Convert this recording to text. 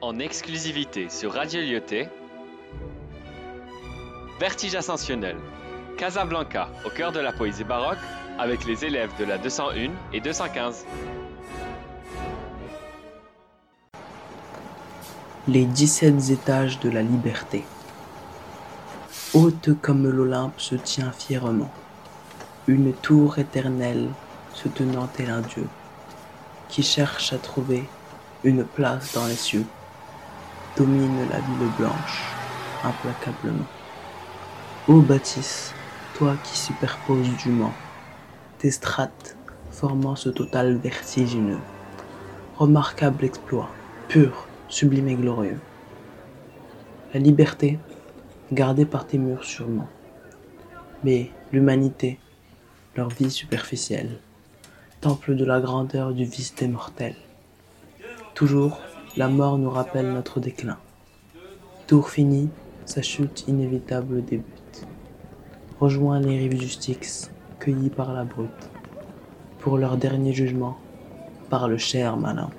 en exclusivité sur Radio Lyoté. Vertige ascensionnel. Casablanca, au cœur de la poésie baroque, avec les élèves de la 201 et 215. Les 17 étages de la liberté. Haute comme l'Olympe se tient fièrement, une tour éternelle se tenant tel un dieu, qui cherche à trouver une place dans les cieux, domine la ville blanche implacablement. Ô bâtisse, toi qui superposes du Mans, tes strates formant ce total vertigineux, remarquable exploit, pur, sublime et glorieux. La liberté, gardée par tes murs sûrement, mais l'humanité, leur vie superficielle, temple de la grandeur du vice des mortels. Toujours, la mort nous rappelle notre déclin. Tour fini, sa chute inévitable débute. Rejoins les rives du Styx, cueillis par la brute, pour leur dernier jugement, par le cher malin.